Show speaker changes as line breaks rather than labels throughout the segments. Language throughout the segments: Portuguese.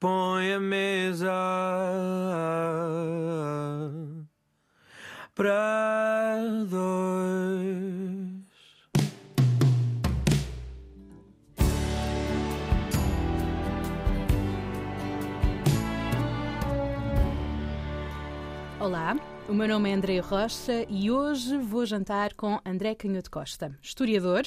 põe a mesa para dois.
Olá, o meu nome é André Rocha e hoje vou jantar com André Canhoto Costa, historiador,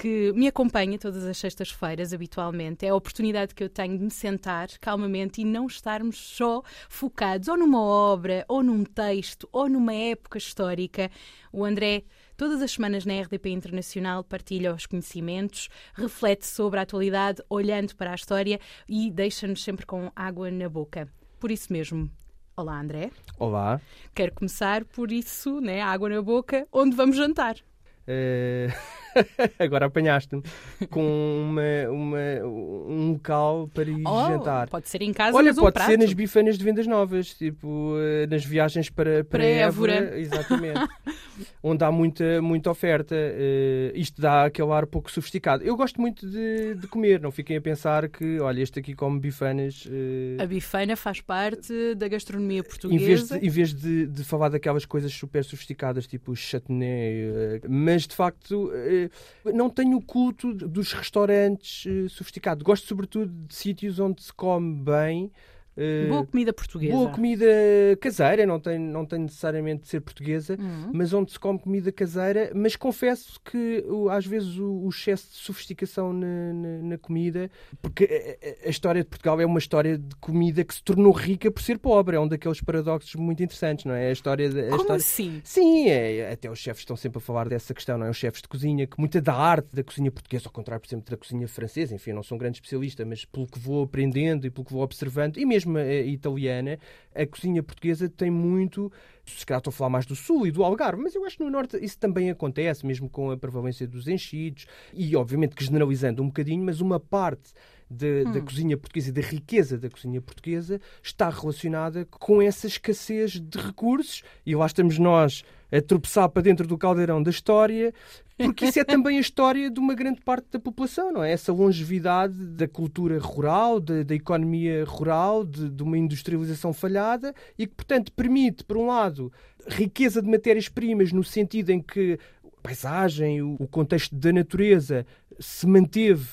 que me acompanha todas as sextas-feiras habitualmente. É a oportunidade que eu tenho de me sentar calmamente e não estarmos só focados ou numa obra, ou num texto, ou numa época histórica. O André Todas as semanas na RDP Internacional partilha os conhecimentos, reflete sobre a atualidade, olhando para a história e deixa-nos sempre com água na boca. Por isso mesmo, olá André.
Olá.
Quero começar por isso, né, água na boca, onde vamos jantar.
Uh... Agora apanhaste-me com uma, uma, um local para ir
oh,
jantar.
Pode ser em casa,
Olha,
um
pode
prato.
ser nas bifanas de vendas novas, tipo eh, nas viagens para, para,
Para Évora.
Évora. Exatamente. onde há muita, muita oferta. Uh, isto dá aquele ar pouco sofisticado. Eu gosto muito de, de comer, não fiquem a pensar que, olha, este aqui come bifanas. uh,
A bifana faz parte da gastronomia
em vez,
portuguesa.
de, em vez de, de falar daquelas coisas super sofisticadas, tipo chutney, eh, mas de facto eh, não tenho o culto dos restaurantes eh, sofisticados. Gosto sobretudo de sítios onde se come bem. Eh,
Boa comida portuguesa.
Boa comida caseira, não tem, não tem necessariamente de ser portuguesa,
Uhum.
mas onde se come comida caseira. Mas confesso que às vezes o, o excesso de sofisticação na, na- na comida, porque a, a- história de Portugal é uma história de comida que se tornou rica por ser pobre. É um daqueles paradoxos muito interessantes, não é? A história. A
Como
história...
assim?
Sim, é, até os chefes estão sempre a falar dessa questão, não é? Os chefes de cozinha, que muita da arte da cozinha portuguesa, ao contrário, por exemplo, da cozinha francesa, enfim, eu não sou um grande especialista, mas pelo que vou aprendendo e pelo que vou observando, e mesmo a, a italiana, a cozinha portuguesa tem muito. Se calhar estou a falar mais do Sul e do Algarve, mas eu acho que no Norte isso também acontece, mesmo com a prevalência dos enchidos, e obviamente que generalizando um bocadinho, mas uma parte da, da cozinha portuguesa e da riqueza da cozinha portuguesa está relacionada com essa escassez de recursos e lá estamos nós a tropeçar para dentro do caldeirão da história porque isso é também a história de uma grande parte da população, não é? Essa longevidade da cultura rural, da, da economia rural, de, de uma industrialização falhada e que, portanto, permite, por um lado, riqueza de matérias-primas no sentido em que a paisagem, o, o contexto da natureza se manteve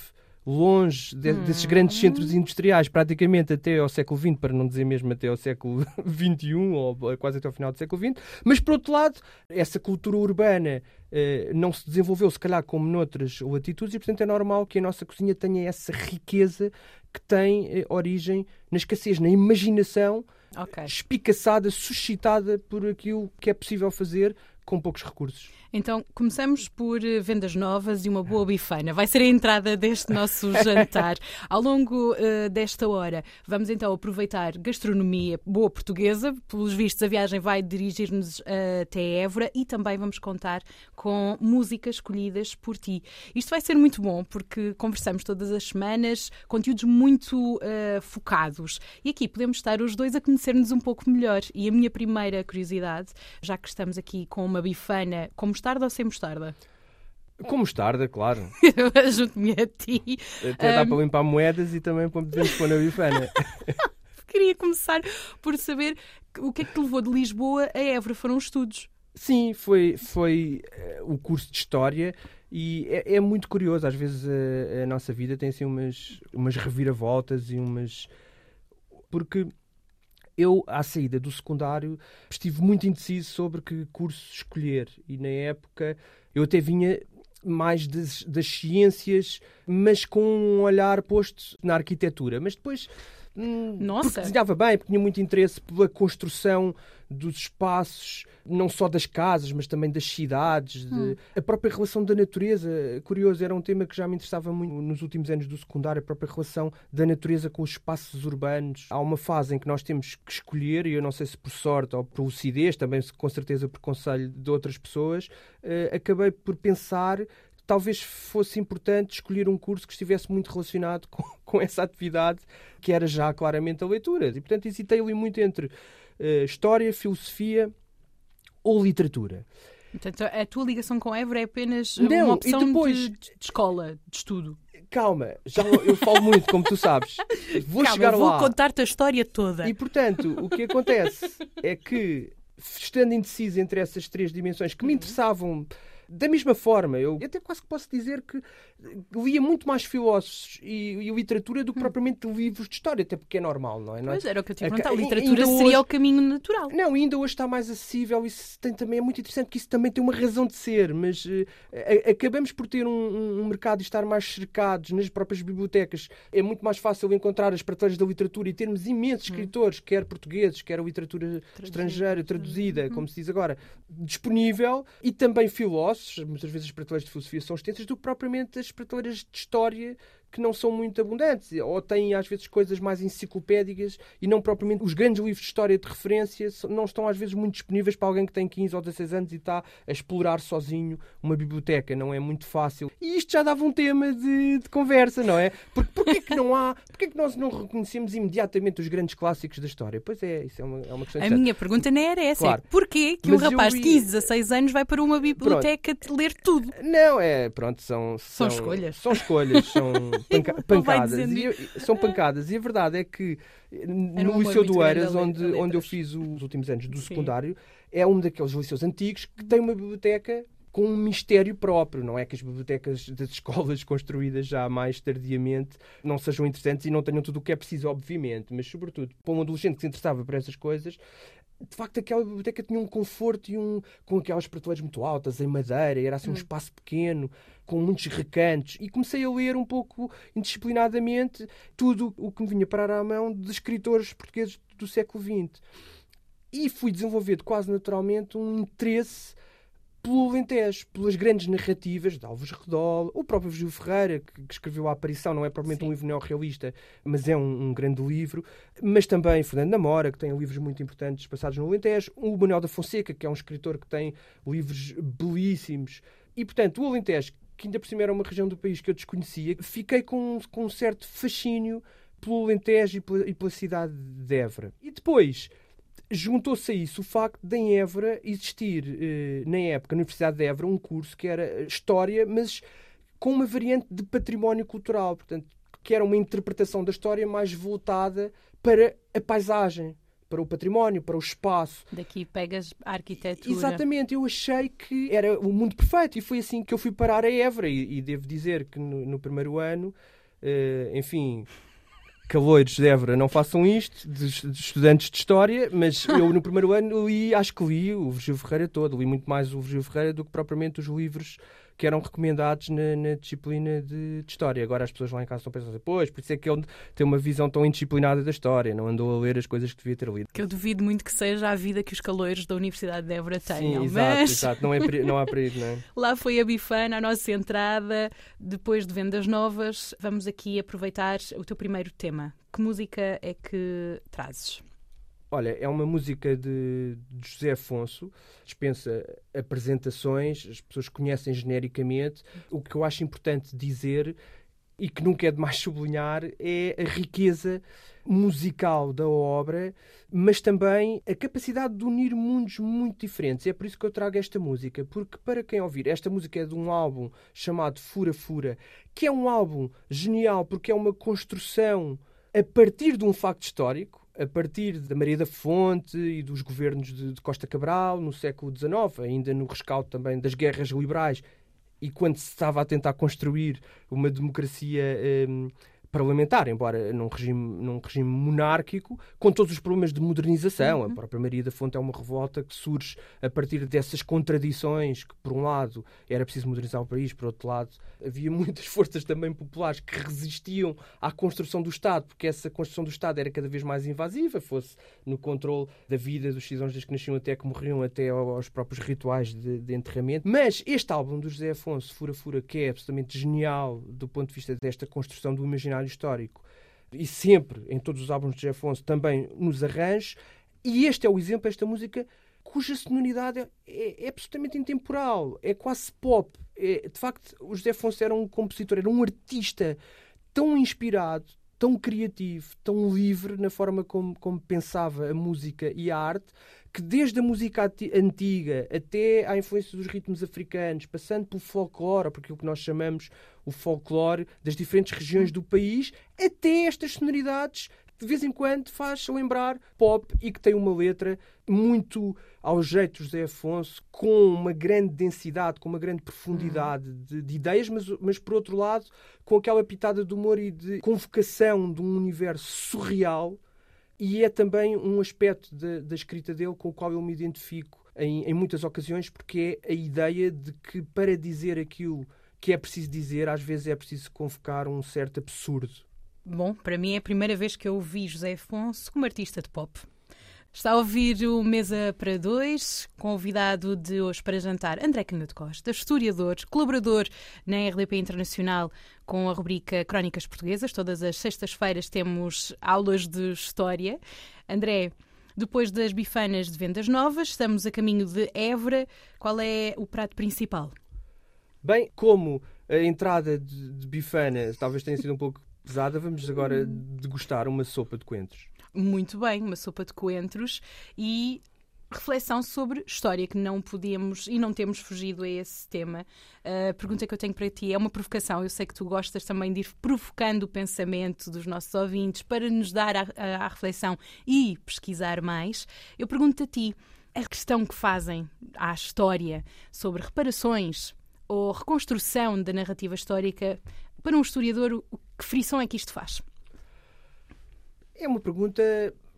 longe de- desses grandes centros industriais, praticamente até ao século XX, para não dizer mesmo até ao século XXI, ou quase até ao final do século XX. Mas, por outro lado, essa cultura urbana eh, não se desenvolveu, se calhar, como noutras latitudes, e, portanto, é normal que a nossa cozinha tenha essa riqueza que tem eh, origem na escassez, na imaginação
Ok.
espicaçada, suscitada por aquilo que é possível fazer com poucos recursos.
Então, começamos por eh, vendas novas e uma boa bifana. Vai ser a entrada deste nosso jantar. Ao longo eh, desta hora, vamos então aproveitar gastronomia boa portuguesa. Pelos vistos, a viagem vai dirigir-nos eh, até Évora e também vamos contar com músicas escolhidas por ti. Isto vai ser muito bom porque conversamos todas as semanas, conteúdos muito eh, focados. E aqui podemos estar os dois a conhecer-nos um pouco melhor. E a minha primeira curiosidade, já que estamos aqui com uma bifana com mostarda ou sem mostarda?
Com mostarda, claro.
Junto-me a ti.
Até dá para limpar moedas e também podemos pôr na bifana.
Queria começar por saber o que é que te levou de Lisboa a Évora. Foram estudos.
Sim, foi, foi eh, o curso de História e é, é muito curioso. Às vezes a, a nossa vida tem assim umas, umas reviravoltas e umas. Porque eu, à saída do secundário, estive muito indeciso sobre que curso escolher. E na época eu até vinha mais das, das ciências, mas com um olhar posto na arquitetura. Mas depois. hum,
Nossa!
Porque desenhava bem, porque tinha muito interesse pela construção dos espaços, não só das casas, mas também das cidades, de- a própria relação da natureza. Curioso, era um tema que já me interessava muito nos últimos anos do secundário, a própria relação da natureza com os espaços urbanos. Há uma fase em que nós temos que escolher, e eu não sei se por sorte ou por lucidez, também com certeza por conselho de outras pessoas, eh, acabei por pensar que talvez fosse importante escolher um curso que estivesse muito relacionado com, com essa atividade, que era já claramente a leitura. E, portanto, hesitei ali muito entre eh, história, filosofia ou literatura.
Portanto, a tua ligação com Évora é apenas
Não,
uma opção
depois-
de, de escola, de estudo.
Calma, já eu falo muito, como tu sabes. Vou
Calma,
chegar
vou
lá.
contar-te a história toda.
E portanto, o que acontece é que, estando indeciso entre essas três dimensões que me interessavam da mesma forma, eu até quase que posso dizer que lia muito mais filósofos e, e literatura do que propriamente livros de história, até porque é normal, não é? É?
Pois era o que eu te ia
Aca-
perguntar. A literatura seria
hoje-
o caminho natural.
Não, ainda hoje está mais acessível e isso tem, também é muito interessante que isso também tem uma razão de ser, mas a- acabamos por ter um, um- mercado e estar mais cercados nas próprias bibliotecas. É muito mais fácil encontrar as prateleiras da literatura e termos imensos escritores, quer portugueses, quer a literatura estrangeira, traduzida, como se diz agora, disponível, e também filósofos. Muitas vezes as prateleiras de filosofia são extensas do que propriamente as prateleiras de história que não são muito abundantes, ou têm às vezes coisas mais enciclopédicas e não propriamente os grandes livros de história de referência não estão às vezes muito disponíveis para alguém que tem 15 ou 16 anos e está a explorar sozinho uma biblioteca, não é muito fácil. E isto já dava um tema de, de conversa, não é? Porque porquê que não há, porquê que nós não reconhecemos imediatamente os grandes clássicos da história? Pois é, isso é uma, é uma questão
A
interessante.
minha pergunta não era essa.
Claro.
É porquê que
Mas
um
eu
rapaz de
li-
15, 16 anos vai para uma biblioteca te ler tudo?
Não, é, pronto, são,
São escolhas.
São escolhas, são panca- pancadas. E, são pancadas. E a verdade é que eh,
um
no Liceu do Eiras, onde, onde eu fiz os últimos anos do
Sim.
secundário, é um daqueles liceus antigos que tem uma biblioteca com um mistério próprio. Não é que as bibliotecas das escolas construídas já mais tardiamente não sejam interessantes e não tenham tudo o que é preciso, obviamente, mas sobretudo para um adolescente que se interessava por essas coisas, de facto aquela biblioteca tinha um conforto e um com aquelas prateleiras muito altas em madeira, era assim um espaço pequeno, com muitos recantos, e comecei a ler um pouco indisciplinadamente tudo o que me vinha parar à mão de escritores portugueses do século XX. E fui desenvolvendo quase naturalmente um interesse pelo Alentejo, pelas grandes narrativas de Alves Redol, o próprio Virgílio Ferreira, que, que escreveu A Aparição, não é propriamente
Sim.
um livro neorrealista, mas é um, um grande livro, mas também Fernando Namora, que tem livros muito importantes passados no Alentejo, o Manuel da Fonseca, que é um escritor que tem livros belíssimos, e portanto o Alentejo, que ainda por cima era uma região do país que eu desconhecia, fiquei com, com um certo fascínio pelo Alentejo e pela, e pela cidade de Évora. E depois juntou-se a isso o facto de em Évora existir, eh, na época, na Universidade de Évora, um curso que era História, mas com uma variante de património cultural, portanto, que era uma interpretação da história mais voltada para a paisagem, para o património, para o espaço.
Daqui pegas a arquitetura.
Exatamente, eu achei que era o mundo perfeito e foi assim que eu fui parar a Évora. E, e devo dizer que no, no primeiro ano, eh, enfim, caloiros de Évora não façam isto, de, de estudantes de História, mas eu no primeiro ano li, acho que li o Virgílio Ferreira todo, li muito mais o Virgílio Ferreira do que propriamente os livros que eram recomendados na, na disciplina de, de História. Agora as pessoas lá em casa estão pensando assim, pois, por isso é que ele tem uma visão tão indisciplinada da História, não andou a ler as coisas que devia ter lido.
Que eu duvido muito que seja a vida que os caloiros da Universidade de Évora tenham.
Sim, exato,
mas
exato. Não, é, não há perigo, não é?
lá foi a bifana, a nossa entrada. Depois de vendas novas, vamos aqui aproveitar o teu primeiro tema. Que música é que trazes?
Olha, é uma música de, José Afonso, dispensa apresentações, as pessoas conhecem genericamente. O que eu acho importante dizer e que nunca é demais sublinhar é a riqueza musical da obra, mas também a capacidade de unir mundos muito diferentes. É por isso que eu trago esta música, porque para quem ouvir, esta música é de um álbum chamado Fura Fura, que é um álbum genial porque é uma construção a partir de um facto histórico, a partir da Maria da Fonte e dos governos de, de Costa Cabral no século XIX, ainda no rescaldo também das guerras liberais, e quando se estava a tentar construir uma democracia hum, parlamentar, embora num regime, num regime monárquico, com todos os problemas de modernização. A própria Maria da Fonte é uma revolta que surge a partir dessas contradições, que por um lado era preciso modernizar o país, por outro lado havia muitas forças também populares que resistiam à construção do Estado, porque essa construção do Estado era cada vez mais invasiva, fosse no controle da vida dos cidadãos desde que nasciam até que morriam, até aos próprios rituais de, de enterramento. Mas este álbum do José Afonso, Fura Fura, que é absolutamente genial do ponto de vista desta construção do imaginário histórico, e sempre, em todos os álbuns de Afonso, também nos arranjos, e este é o exemplo, esta música cuja sonoridade é, é, é absolutamente intemporal, é quase pop. É, de facto, o José Afonso era um compositor, era um artista tão inspirado, tão criativo, tão livre na forma como, como pensava a música e a arte, que desde a música antiga até à influência dos ritmos africanos, passando pelo folclore, porque o que nós chamamos o folclore das diferentes regiões do país, até estas sonoridades de vez em quando faz lembrar pop e que tem uma letra muito ao jeito de José Afonso, com uma grande densidade, com uma grande profundidade uhum. de, de, ideias, mas, mas por outro lado, com aquela pitada de humor e de convocação de um universo surreal. E é também um aspecto da, da escrita dele com o qual eu me identifico em, em muitas ocasiões, porque é a ideia de que para dizer aquilo que é preciso dizer, às vezes é preciso convocar um certo absurdo.
Bom, para mim é a primeira vez que eu ouvi José Afonso como artista de pop. Está a ouvir o Mesa para Dois, convidado de hoje para jantar André Canhoto Costa, historiador, colaborador na RDP Internacional com a rubrica Crónicas Portuguesas. Todas as sextas-feiras temos aulas de História. André, depois das bifanas de vendas novas, estamos a caminho de Évora. Qual é o prato principal?
Bem, como a entrada de, de bifana talvez tenha sido um pouco pesada, vamos agora degustar uma sopa de coentros.
Muito bem, uma sopa de coentros e reflexão sobre história, que não podemos e não temos fugido a esse tema. A pergunta que eu tenho para ti é uma provocação. Eu sei que tu gostas também de ir provocando o pensamento dos nossos ouvintes para nos dar a reflexão e pesquisar mais. Eu pergunto a ti, a questão que fazem à história sobre reparações ou reconstrução da narrativa histórica para um historiador, que frição é que isto faz?
É uma pergunta,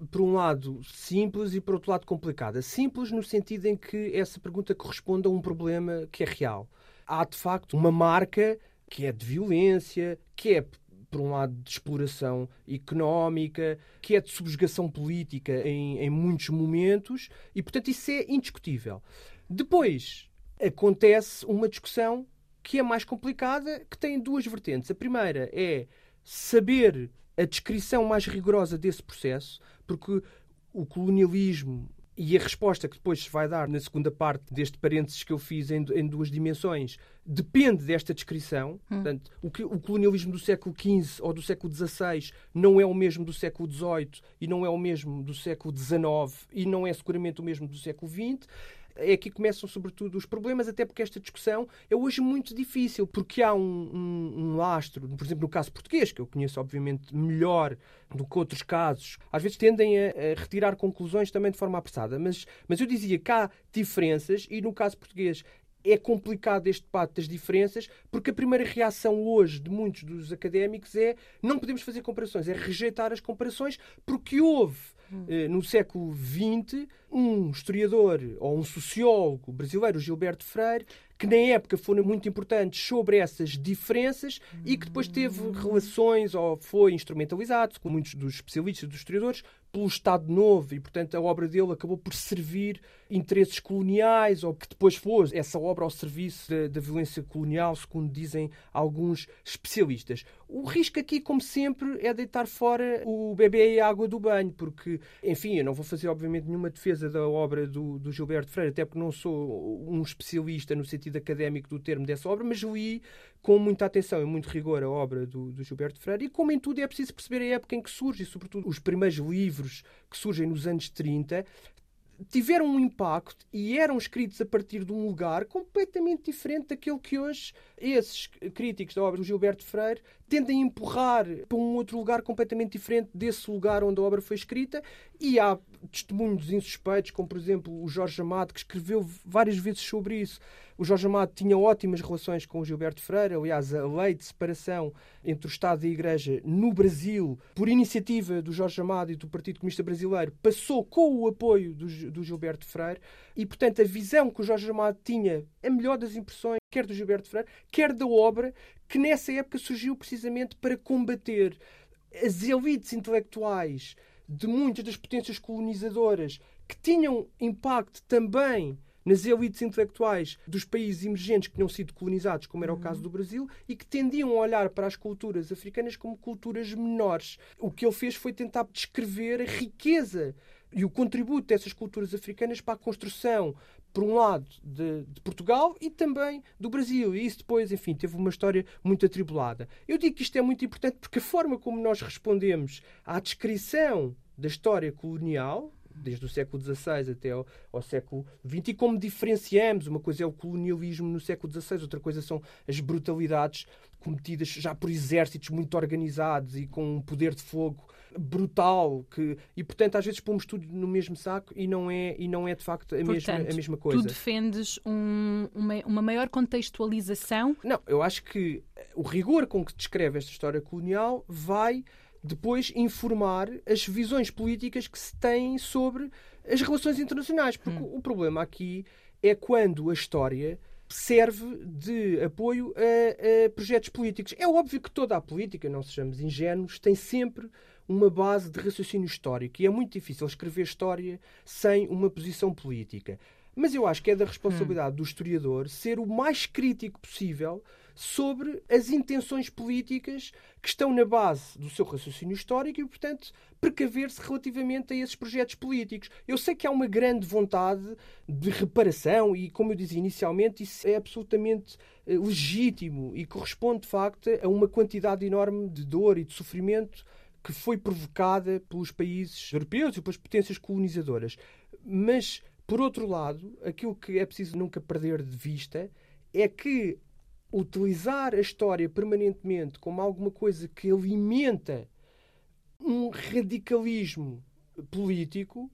por um lado, simples e por outro lado, complicada. Simples no sentido em que essa pergunta corresponde a um problema que é real. Há, de facto, uma marca que é de violência, que é por um lado, de exploração económica, que é de subjugação política em, em, muitos momentos, e, portanto, isso é indiscutível. Depois, acontece uma discussão que é mais complicada, que tem duas vertentes. A primeira é saber a descrição mais rigorosa desse processo, porque o colonialismo e a resposta que depois se vai dar na segunda parte deste parênteses que eu fiz em, em duas dimensões depende desta descrição. Hum. Portanto, o, que, o, colonialismo do século XV ou do século XVI não é o mesmo do século XVIII e não é o mesmo do século XIX e não é seguramente o mesmo do século XX é aqui que começam, sobretudo, os problemas, até porque esta discussão é hoje muito difícil, porque há um, um, um, lastro, por exemplo, no caso português, que eu conheço, obviamente, melhor do que outros casos, às vezes tendem a, a retirar conclusões também de forma apressada, mas, mas eu dizia que há diferenças e, no caso português, é complicado este debate das diferenças, porque a primeira reação hoje de muitos dos académicos é não podemos fazer comparações, é rejeitar as comparações, porque houve no século XX, um historiador ou um sociólogo brasileiro, Gilberto Freire, que na época foram muito importantes sobre essas diferenças e que depois teve relações ou foi instrumentalizado, com muitos dos especialistas, dos historiadores, pelo Estado Novo e, portanto, a obra dele acabou por servir interesses coloniais ou que depois fosse essa obra ao serviço da, da, violência colonial, segundo dizem alguns especialistas. O risco aqui, como sempre, é deitar fora o bebê e a água do banho, porque, enfim, eu não vou fazer, obviamente, nenhuma defesa da obra do, do Gilberto Freire, até porque não sou um especialista no sentido académico do termo dessa obra, mas li com muita atenção e muito rigor a obra do, do, Gilberto Freire e, como em tudo, é preciso perceber a época em que surge e, sobretudo, os primeiros livros que surgem nos anos 30 tiveram um impacto e eram escritos a partir de um lugar completamente diferente daquele que hoje esses críticos da obra do Gilberto Freire tendem a empurrar para um outro lugar completamente diferente desse lugar onde a obra foi escrita e há testemunhos insuspeitos, como por exemplo o Jorge Amado, que escreveu várias vezes sobre isso. O Jorge Amado tinha ótimas relações com o Gilberto Freire, aliás, a lei de separação entre o Estado e a Igreja no Brasil, por iniciativa do Jorge Amado e do Partido Comunista Brasileiro, passou com o apoio do, do Gilberto Freire. E, portanto, a visão que o Jorge Amado tinha, a melhor das impressões, quer do Gilberto Freire, quer da obra, que nessa época surgiu precisamente para combater as elites intelectuais de muitas das potências colonizadoras que tinham impacto também nas elites intelectuais dos países emergentes que tinham sido colonizados, como era o caso do Brasil, e que tendiam a olhar para as culturas africanas como culturas menores. O que ele fez foi tentar descrever a riqueza e o contributo dessas culturas africanas para a construção, por um lado, de, de, Portugal e também do Brasil. E isso depois, enfim, teve uma história muito atribulada. Eu digo que isto é muito importante porque a forma como nós respondemos à descrição da história colonial, desde o século XVI até ao, ao, século XX, e como diferenciamos. Uma coisa é o colonialismo no século XVI, outra coisa são as brutalidades cometidas já por exércitos muito organizados e com um poder de fogo brutal que e portanto às vezes pomos tudo no mesmo saco e não é e não é de facto a, portanto, mesma, a mesma coisa.
Tu defendes um, uma, uma maior contextualização?
Não, eu acho que o rigor com que descreve esta história colonial vai depois informar as visões políticas que se têm sobre as relações internacionais. Porque hum. o problema aqui é quando a história serve de apoio a, a, projetos políticos. É óbvio que toda a política, não sejamos ingênuos, tem sempre uma base de raciocínio histórico e é muito difícil escrever história sem uma posição política. Mas eu acho que é da responsabilidade hum. do historiador ser o mais crítico possível sobre as intenções políticas que estão na base do seu raciocínio histórico e, portanto, precaver-se relativamente a esses projetos políticos. Eu sei que há uma grande vontade de reparação e, como eu dizia inicialmente, isso é absolutamente eh, legítimo e corresponde, de facto, a uma quantidade enorme de dor e de sofrimento que foi provocada pelos países europeus e pelas potências colonizadoras. Mas, por outro lado, aquilo que é preciso nunca perder de vista é que utilizar a história permanentemente como alguma coisa que alimenta um radicalismo político,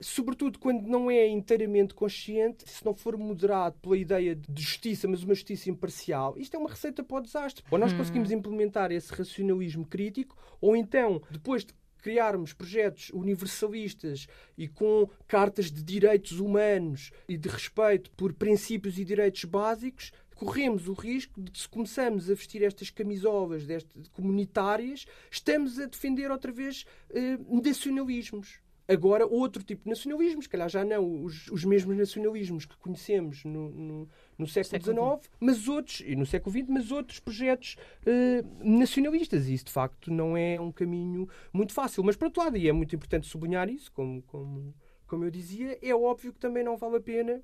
sobretudo quando não é inteiramente consciente, se não for moderado pela ideia de justiça, mas uma justiça imparcial, isto é uma receita para o desastre. Ou nós hum. conseguimos implementar esse racionalismo crítico, ou então, depois de criarmos projetos universalistas e com cartas de direitos humanos e de respeito por princípios e direitos básicos, corremos o risco de, se começamos a vestir estas camisolas destas, comunitárias, estamos a defender outra vez eh, nacionalismos. Agora, outro tipo de nacionalismo, se calhar já não os, os mesmos nacionalismos que conhecemos no, no, no século XIX, mas outros, e no século XX, mas outros projetos uh, nacionalistas. E isso, de facto, não é um caminho muito fácil. Mas, por outro lado, e é muito importante sublinhar isso, como, como, como eu dizia, é óbvio que também não vale a pena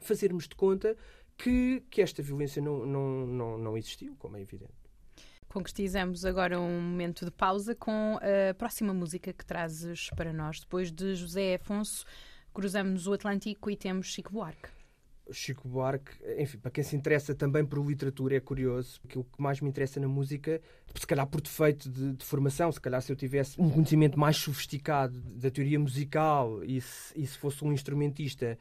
fazermos de conta que, que esta violência não, não, não, não existiu, como é evidente.
Concretizamos agora um momento de pausa com a próxima música que trazes para nós. Depois de José Afonso, cruzamos o Atlântico e temos Chico Buarque.
Chico Buarque, enfim, para quem se interessa também por literatura, é curioso. Aquilo que mais me interessa na música, se calhar por defeito de, de formação, se calhar se eu tivesse um conhecimento mais sofisticado da teoria musical e se, e se fosse um instrumentista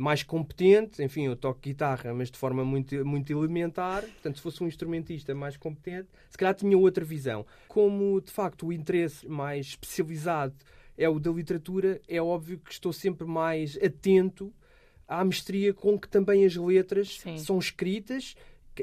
mais competente, enfim, eu toco guitarra, mas de forma muito, muito elementar, portanto, se fosse um instrumentista mais competente, se calhar tinha outra visão. Como, de facto, o interesse mais especializado é o da literatura, é óbvio que estou sempre mais atento à mestria com que também as letras Sim. são escritas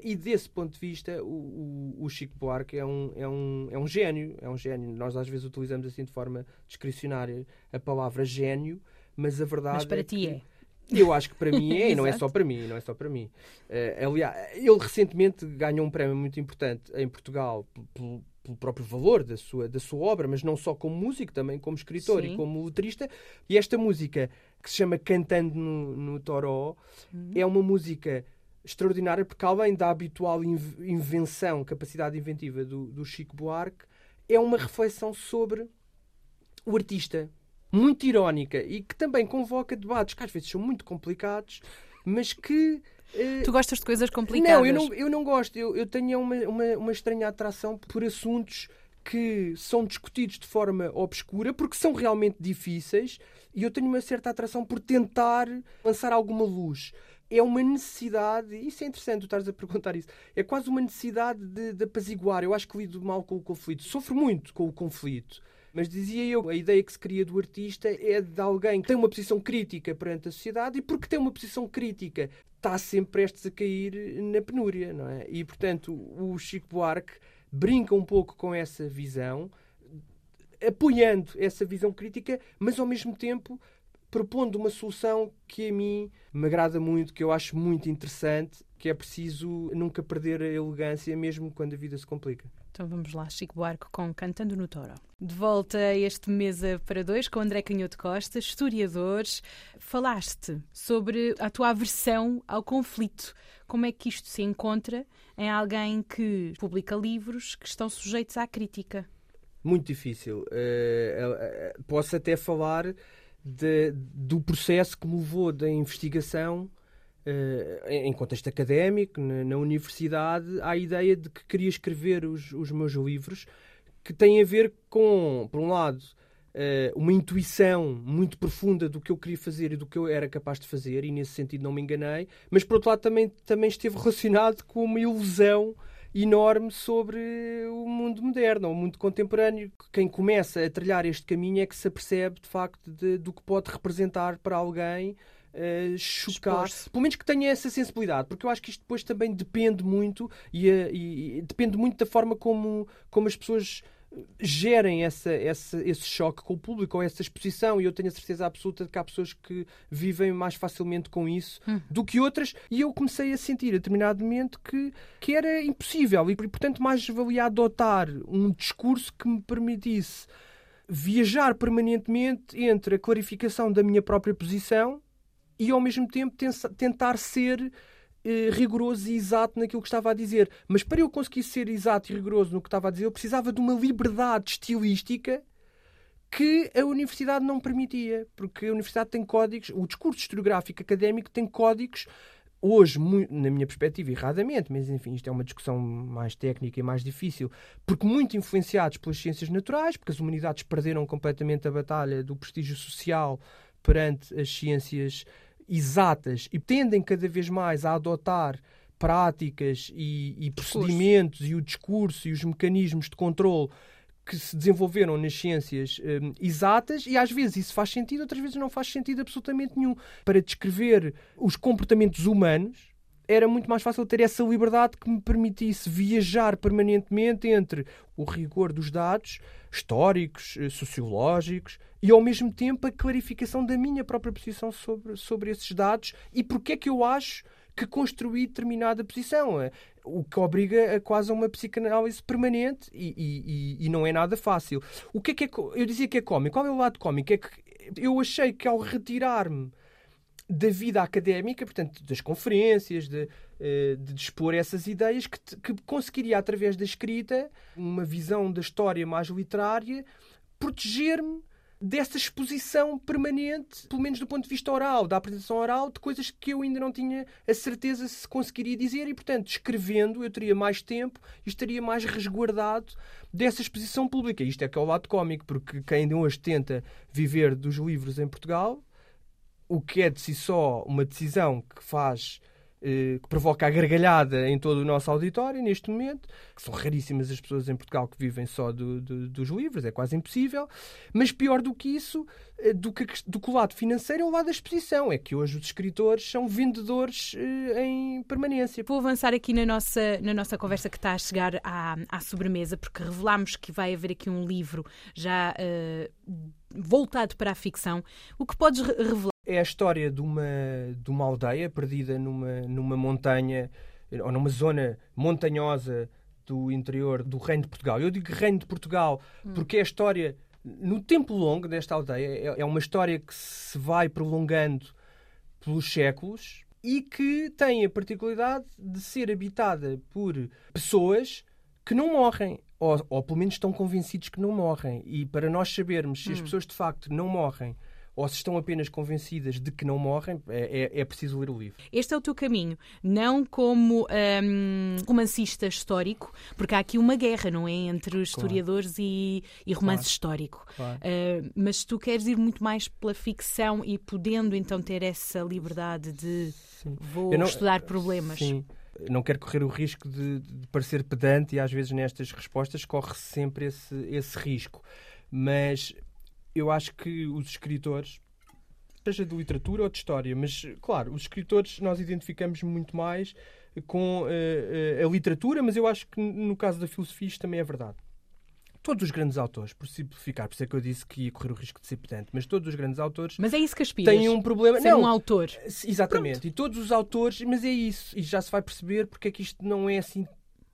e desse ponto de vista o, o, o, Chico Buarque é um, é, um, é um gênio é um gênio nós às vezes utilizamos assim de forma discricionária a palavra gênio mas a verdade
mas para
é
ti
que,
é
eu acho que para mim é, e não é só para mim, não é só para mim. Uh, aliás, ele recentemente ganhou um prémio muito importante em Portugal pelo, pelo, próprio valor da sua, da sua obra, mas não só como músico, também como escritor Sim. e como letrista. E esta música, que se chama Cantando no, no Toró, uhum. é uma música extraordinária porque, além da habitual invenção, capacidade inventiva do, do Chico Buarque, é uma reflexão sobre o artista, muito irónica e que também convoca debates que às vezes são muito complicados, mas que.
Uh... Tu gostas de coisas complicadas?
Não, eu não, eu não gosto. Eu, eu tenho uma, uma, uma estranha atração por assuntos que são discutidos de forma obscura porque são realmente difíceis e eu tenho uma certa atração por tentar lançar alguma luz. É uma necessidade, isso é interessante tu estás a perguntar isso, é quase uma necessidade de, de apaziguar. Eu acho que lido mal com o conflito, sofro muito com o conflito. Mas dizia eu, a ideia que se cria do artista é de alguém que tem uma posição crítica perante a sociedade e porque tem uma posição crítica está sempre prestes a cair na penúria, não é? E, portanto, o Chico Buarque brinca um pouco com essa visão, apoiando essa visão crítica, mas ao mesmo tempo propondo uma solução que a mim me agrada muito, que eu acho muito interessante, que é preciso nunca perder a elegância, mesmo quando a vida se complica.
Então vamos lá, Chico Buarque com Cantando no Toro. De volta a este Mesa para Dois com André Canhoto Costa, historiadores. Falaste sobre a tua aversão ao conflito. Como é que isto se encontra em alguém que publica livros que estão sujeitos à crítica?
Muito difícil. Uh, uh, posso até falar de, do processo que me levou da investigação em contexto académico, na, na, universidade, à ideia de que queria escrever os, os meus livros que têm a ver com, por um lado, uh, uma intuição muito profunda do que eu queria fazer e do que eu era capaz de fazer, e nesse sentido não me enganei, mas por outro lado também, também esteve relacionado com uma ilusão enorme sobre o mundo moderno, o mundo contemporâneo. Quem começa a trilhar este caminho é que se apercebe, de facto, de, do que pode representar para alguém Uh, chocar, pelo menos que tenha essa sensibilidade, porque eu acho que isto depois também depende muito e, uh, e, e depende muito da forma como, como as pessoas gerem essa, essa, esse choque com o público ou essa exposição, e eu tenho a certeza absoluta de que há pessoas que vivem mais facilmente com isso hum. do que outras, e eu comecei a sentir a determinado momento que, que era impossível, e portanto mais valia adotar um discurso que me permitisse viajar permanentemente entre a clarificação da minha própria posição e ao mesmo tempo tentar ser eh, rigoroso e exato naquilo que estava a dizer. Mas para eu conseguir ser exato e rigoroso no que estava a dizer, eu precisava de uma liberdade estilística que a universidade não permitia, porque a universidade tem códigos, o discurso historiográfico académico tem códigos hoje, na minha perspectiva, erradamente, mas enfim, isto é uma discussão mais técnica e mais difícil, porque muito influenciados pelas ciências naturais, porque as humanidades perderam completamente a batalha do prestígio social perante as ciências exatas e tendem cada vez mais a adotar práticas e, e procedimentos e o discurso e os mecanismos de controle que se desenvolveram nas ciências um, exatas e às vezes isso faz sentido, outras vezes não faz sentido absolutamente nenhum. Para descrever os comportamentos humanos, era muito mais fácil ter essa liberdade que me permitisse viajar permanentemente entre o rigor dos dados históricos, eh, sociológicos e ao mesmo tempo a clarificação da minha própria posição sobre, sobre esses dados e porque é que eu acho que construí determinada posição. Eh, o que obriga a quase a uma psicanálise permanente e, e, e, não é nada fácil. O que é que é, eu dizia que é cómico? Qual é o lado cómico? É que eu achei que ao retirar-me da vida académica, portanto, das conferências, de, eh, de dispor essas ideias, que, que conseguiria, através da escrita, uma visão da história mais literária, proteger-me dessa exposição permanente, pelo menos do ponto de vista oral, da apresentação oral, de coisas que eu ainda não tinha a certeza se conseguiria dizer e, portanto, escrevendo, eu teria mais tempo e estaria mais resguardado dessa exposição pública. Isto é que é o lado cómico, porque quem hoje tenta viver dos livros em Portugal o que é de si só uma decisão que faz eh, que provoca a gargalhada em todo o nosso auditório neste momento, que são raríssimas as pessoas em Portugal que vivem só do, do, dos livros, é quase impossível, mas pior do que isso, eh, do que, do que o lado financeiro é o lado da exposição, é que hoje os escritores são vendedores eh, em permanência.
Vou avançar aqui na nossa, na nossa conversa que está a chegar à, à sobremesa, porque revelámos que vai haver aqui um livro já uh, voltado para a ficção. O que podes revelar?
É a história de uma, de uma aldeia perdida numa, numa montanha ou numa zona montanhosa do interior do Reino de Portugal. Eu digo Reino de Portugal hum. porque é a história, no tempo longo desta aldeia, é, é uma história que se vai prolongando pelos séculos e que tem a particularidade de ser habitada por pessoas que não morrem. Ou, ou pelo menos estão convencidos que não morrem. E para nós sabermos se as hum. pessoas de facto não morrem ou se estão apenas convencidas de que não morrem, é, é, é preciso ler o livro.
Este é o teu caminho, não como um, romancista histórico, porque há aqui uma guerra, não é? Entre os claro. historiadores e, e romance claro. histórico. Claro. Uh, mas tu queres ir muito mais pela ficção e podendo então ter essa liberdade de sim. vou não, estudar problemas.
Sim não quero correr o risco de, de, parecer pedante e às vezes nestas respostas corre -se sempre esse, esse risco. Mas eu acho que os escritores, seja de literatura ou de história, mas claro, os escritores nós identificamos muito mais com uh, a literatura, mas eu acho que no caso da filosofia isto também é verdade. Todos os grandes autores, por simplificar, por isso é que eu disse que ia correr o risco de ser pedante, mas todos os grandes autores.
Mas é isso que aspiras.
Têm um problema.
Ser
não,
um autor.
Exatamente. Pronto. E todos os autores, mas é isso. E já se vai perceber porque é que isto não é assim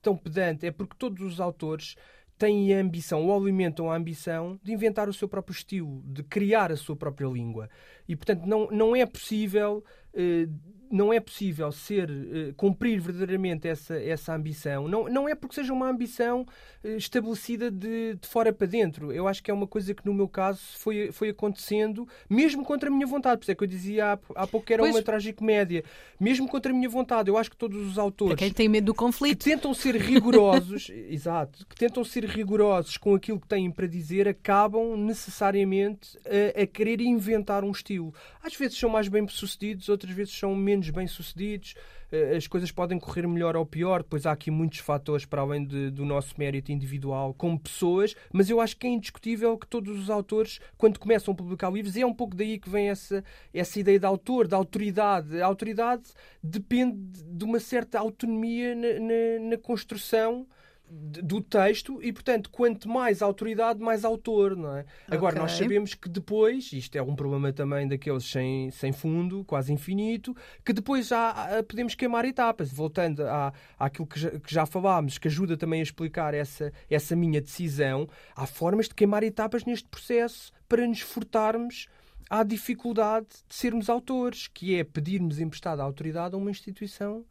tão pedante é porque todos os autores têm a ambição ou alimentam a ambição de inventar o seu próprio estilo, de criar a sua própria língua. E, portanto, não, não é possível. Eh, não é possível ser uh, cumprir verdadeiramente essa, essa ambição. Não, não é porque seja uma ambição uh, estabelecida de, de fora para dentro. Eu acho que é uma coisa que no meu caso foi, foi acontecendo, mesmo contra a minha vontade. Por isso é que eu dizia há, há pouco que era pois... uma tragicomédia. Mesmo contra a minha vontade. Eu acho que todos os autores.
Para quem tem medo do conflito.
Que tentam ser rigorosos, exato, que tentam ser rigorosos com aquilo que têm para dizer, acabam necessariamente a, a querer inventar um estilo. Às vezes são mais bem sucedidos, outras vezes são menos menos bem-sucedidos, eh, as coisas podem correr melhor ou pior, depois há aqui muitos fatores para além de, do nosso mérito individual como pessoas, mas eu acho que é indiscutível que todos os autores, quando começam a publicar livros, é um pouco daí que vem essa, essa ideia de autor, de autoridade. A autoridade depende de uma certa autonomia na, na, na construção do texto e, portanto, quanto mais autoridade, mais autor, não é? Agora, nós sabemos que depois, isto é um problema também daqueles sem, sem fundo, quase infinito, que depois já podemos queimar etapas. Voltando à, àquilo que já, que já falámos, que ajuda também a explicar essa, essa minha decisão, há formas de queimar etapas neste processo para nos furtarmos à dificuldade de sermos autores, que é pedirmos emprestada autoridade a uma instituição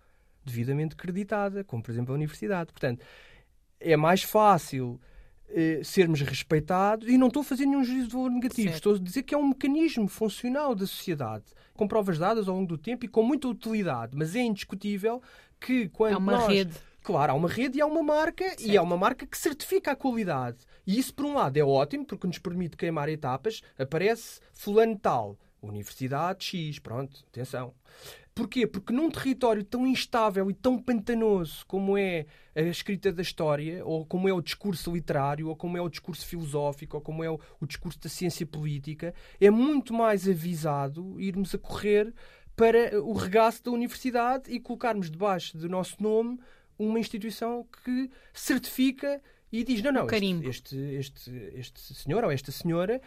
devidamente creditada, como por exemplo a universidade. Portanto, é mais fácil eh, sermos respeitados e não estou a fazer nenhum juízo de valor negativo. Certo. Estou a dizer que é um mecanismo funcional da sociedade, com provas dadas ao longo do tempo e com muita utilidade, mas é indiscutível que quando
é uma
nós...
rede.
Claro, há uma rede e há uma marca certo. e há uma marca que certifica a qualidade. E isso, por um lado, é ótimo porque nos permite queimar etapas. Aparece fulano tal, Universidade X, pronto, atenção. Porquê? Porque num território tão instável e tão pantanoso como é a escrita da história, ou como é o discurso literário, ou como é o discurso filosófico, ou como é o, o discurso da ciência política, é muito mais avisado irmos a correr para o regaço da universidade e colocarmos debaixo do nosso nome uma instituição que certifica e diz: não, não, este, este, este, este senhor ou esta senhora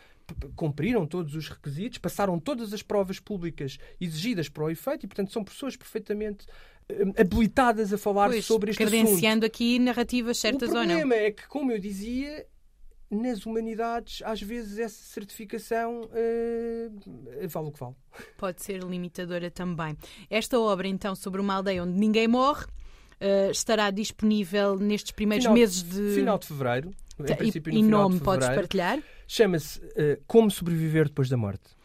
cumpriram todos os requisitos, passaram todas as provas públicas exigidas para o efeito e, portanto, são pessoas perfeitamente hum, habilitadas a falar
pois,
sobre este
credenciando
assunto.
aqui narrativas certas ou não.
O problema é que, como eu dizia, nas humanidades, às vezes essa certificação uh, vale o que vale.
Pode ser limitadora também. Esta obra, então, sobre uma aldeia onde ninguém morre, uh, estará disponível nestes primeiros
final,
meses de.
Final de fevereiro. Em
e,
princípio,
no e nome podes partilhar?
Chama-se uh, Como Sobreviver Depois da Morte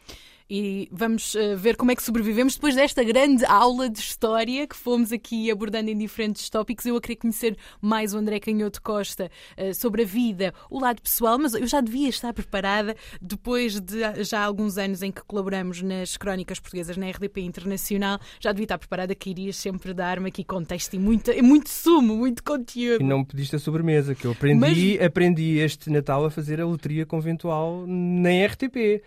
e vamos uh, ver como é que sobrevivemos depois desta grande aula de história que fomos aqui abordando em diferentes tópicos. Eu a querer conhecer mais o André Canhoto Costa uh, sobre a vida, o lado pessoal, mas eu já devia estar preparada depois de já alguns anos em que colaboramos nas crónicas portuguesas na RDP Internacional, já devia estar preparada que irias sempre dar-me aqui contexto e muito, muito sumo, muito conteúdo.
E não me pediste a sobremesa, que eu aprendi, mas... aprendi este Natal a fazer a loteria conventual na RTP.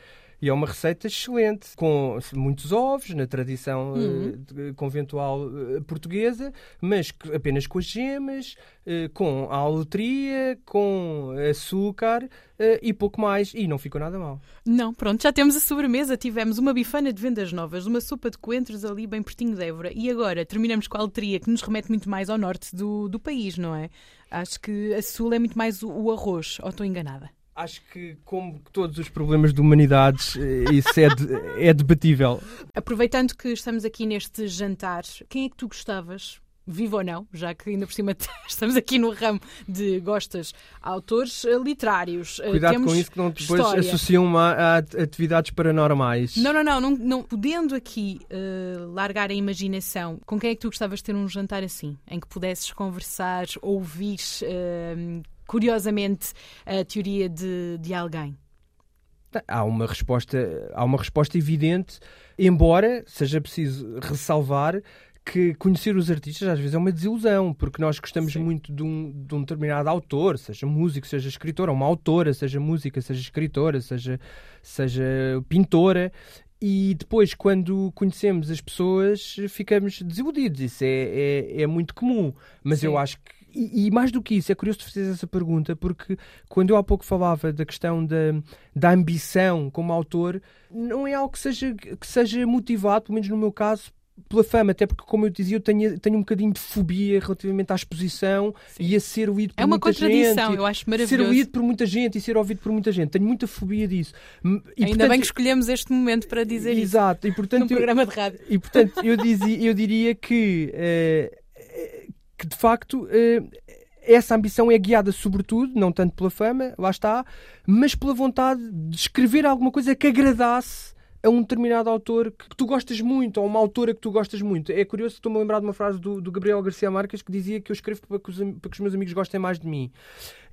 E é uma receita excelente, com muitos ovos, na tradição uhum. conventual uh, portuguesa, mas apenas com as gemas, uh, com a aletria, com açúcar e pouco mais. E não ficou nada mal.
Não, pronto, já temos a sobremesa. Tivemos uma bifana de vendas novas, uma sopa de coentros ali bem pertinho de Évora. E agora terminamos com a aletria, que nos remete muito mais ao norte do, do país, não é? Acho que a sul é muito mais o, o arroz, ou estou enganada?
Acho que, como todos os problemas de humanidades, eh, isso é, de, é debatível.
Aproveitando que estamos aqui neste jantar, quem é que tu gostavas vivo ou não, já que ainda por cima estamos aqui no ramo de gostas autores eh, literários.
Eh, Cuidado
Temos
com isso que não depois
história.
associam a, a, atividades paranormais.
Não, não, não, não, não podendo aqui uh, largar a imaginação, com quem é que tu gostavas de ter um jantar assim, em que pudesses conversar, ouvir uh, curiosamente, a teoria de, de alguém?
Há uma resposta, há uma resposta evidente, embora seja preciso ressalvar que conhecer os artistas às vezes é uma desilusão, porque nós gostamos Sim. muito de um, de um determinado autor, seja músico, seja escritor, ou uma autora, seja música, seja escritora, seja, seja pintora, e depois, quando conhecemos as pessoas, ficamos desiludidos. Isso é, é, é muito comum. Mas Sim. eu acho que e, e, mais do que isso, é curioso tu fazeres essa pergunta, porque quando eu há pouco falava da questão da, da ambição como autor, não é algo que seja, que seja motivado, pelo menos no meu caso, pela fama, até porque, como eu dizia, eu tenho, tenho um bocadinho de fobia relativamente à exposição e a ser ouvido por
É uma
muita
contradição,
gente.
eu acho
Ser
maravilhoso.
ouvido por muita gente e ser ouvido por muita gente. Tenho muita fobia disso. E,
Ainda
portanto,
bem que escolhemos este momento para dizer isso
Exato. E,
num
portanto, eu,
programa de rádio.
e portanto, eu, dizia, eu diria que, eh, que de facto eh, essa ambição é guiada sobretudo, não tanto pela fama, lá está, mas pela vontade de escrever alguma coisa que agradasse a um determinado autor que, tu gostas muito, ou uma autora que tu gostas muito. É curioso, estou-me a lembrar de uma frase do, do Gabriel Garcia Marques que dizia que eu escrevo para que, os, para que os meus amigos gostem mais de mim.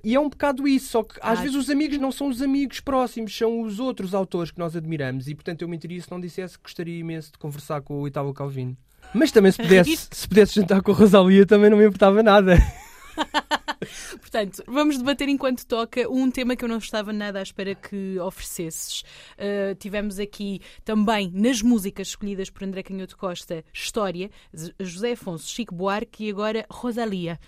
E é um bocado isso, só que às
Ah.
vezes os amigos não são os amigos próximos, são os outros autores que nós admiramos. E portanto eu mentiria se não dissesse que gostaria imenso de conversar com o Italo Calvino. Mas também se pudesse, se pudesse jantar com a Rosalia também não me importava nada.
Portanto, vamos debater enquanto toca um tema que eu não estava nada à espera que oferecesses. Uh, tivemos aqui também nas músicas escolhidas por André Canhoto Costa, História, José Afonso, Chico Buarque e agora Rosalia.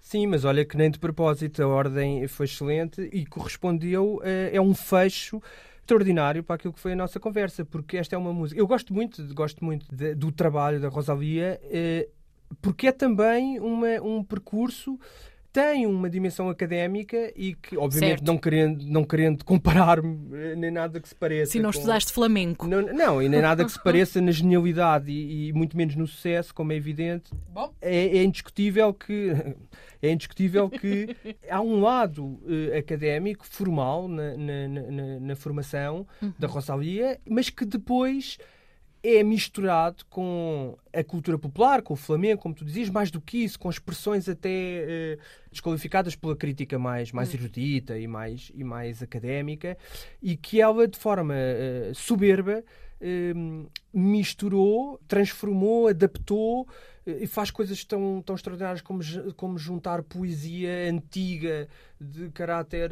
Sim, mas olha que nem de propósito, a ordem foi excelente e correspondeu, eh, é um fecho extraordinário para aquilo que foi a nossa conversa, porque esta é uma música. Eu gosto muito, gosto muito de- do trabalho da Rosalia, eh, porque é também uma, um percurso tem uma dimensão académica e que, obviamente,
Certo.
não querendo, não querendo comparar-me eh, nem nada que se pareça.
Se não
com-
estudaste flamenco.
não, não, e nem nada que se pareça na genialidade e, e muito menos no sucesso, como é evidente.
Bom.
É, é indiscutível que é indiscutível que há um lado eh, académico, formal na, na- na- na- na formação da Rosalia, mas que depois é misturado com a cultura popular, com o flamengo, como tu dizias, mais do que isso, com expressões até eh, desqualificadas pela crítica mais, mais erudita e mais, e mais académica, e que ela, de forma eh, soberba, eh, misturou, transformou, adaptou e faz coisas tão, tão extraordinárias como, como juntar poesia antiga de caráter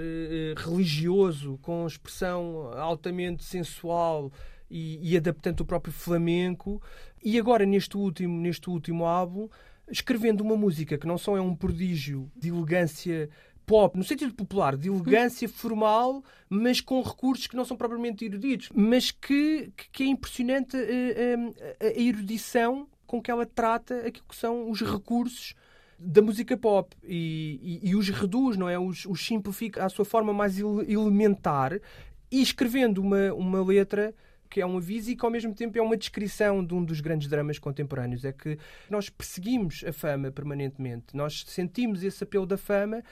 religioso com expressão altamente sensual e, e adaptando o próprio flamenco. E agora neste último, neste último álbum escrevendo uma música que não só é um prodígio de elegância pop, no sentido popular, de elegância formal, mas com recursos que não são propriamente eruditos, mas que, que- é impressionante eh, eh, a, a erudição com que ela trata aquilo que são os recursos da música pop. E, e- e os reduz, não é? Os, os simplifica à sua forma mais ele- elementar. E escrevendo uma, uma letra que é um aviso e que ao mesmo tempo é uma descrição de um dos grandes dramas contemporâneos. É que nós perseguimos a fama permanentemente, nós sentimos esse apelo da fama,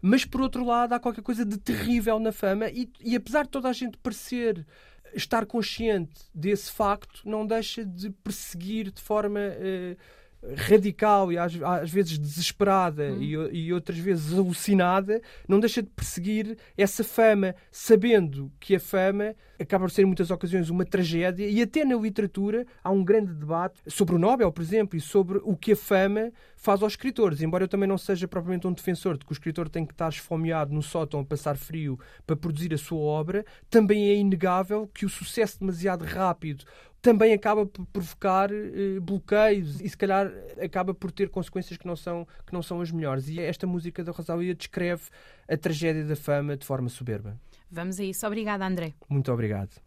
mas por outro lado há qualquer coisa de terrível na fama e, e apesar de toda a gente parecer estar consciente desse facto, não deixa de perseguir de forma eh, radical e às, às vezes desesperada e, o- e outras vezes alucinada, não deixa de perseguir essa fama, sabendo que a fama acaba por ser em muitas ocasiões uma tragédia. E até na literatura há um grande debate sobre o Nobel, por exemplo, e sobre o que a fama faz aos escritores. Embora eu também não seja propriamente um defensor de que o escritor tem que estar esfomeado no sótão a passar frio para produzir a sua obra, também é inegável que o sucesso demasiado rápido também acaba por provocar eh, bloqueios e se calhar acaba por ter consequências que não são que não são as melhores e esta música da Rosalia descreve a tragédia da fama de forma soberba.
Vamos a isso. Obrigada, André.
Muito obrigado.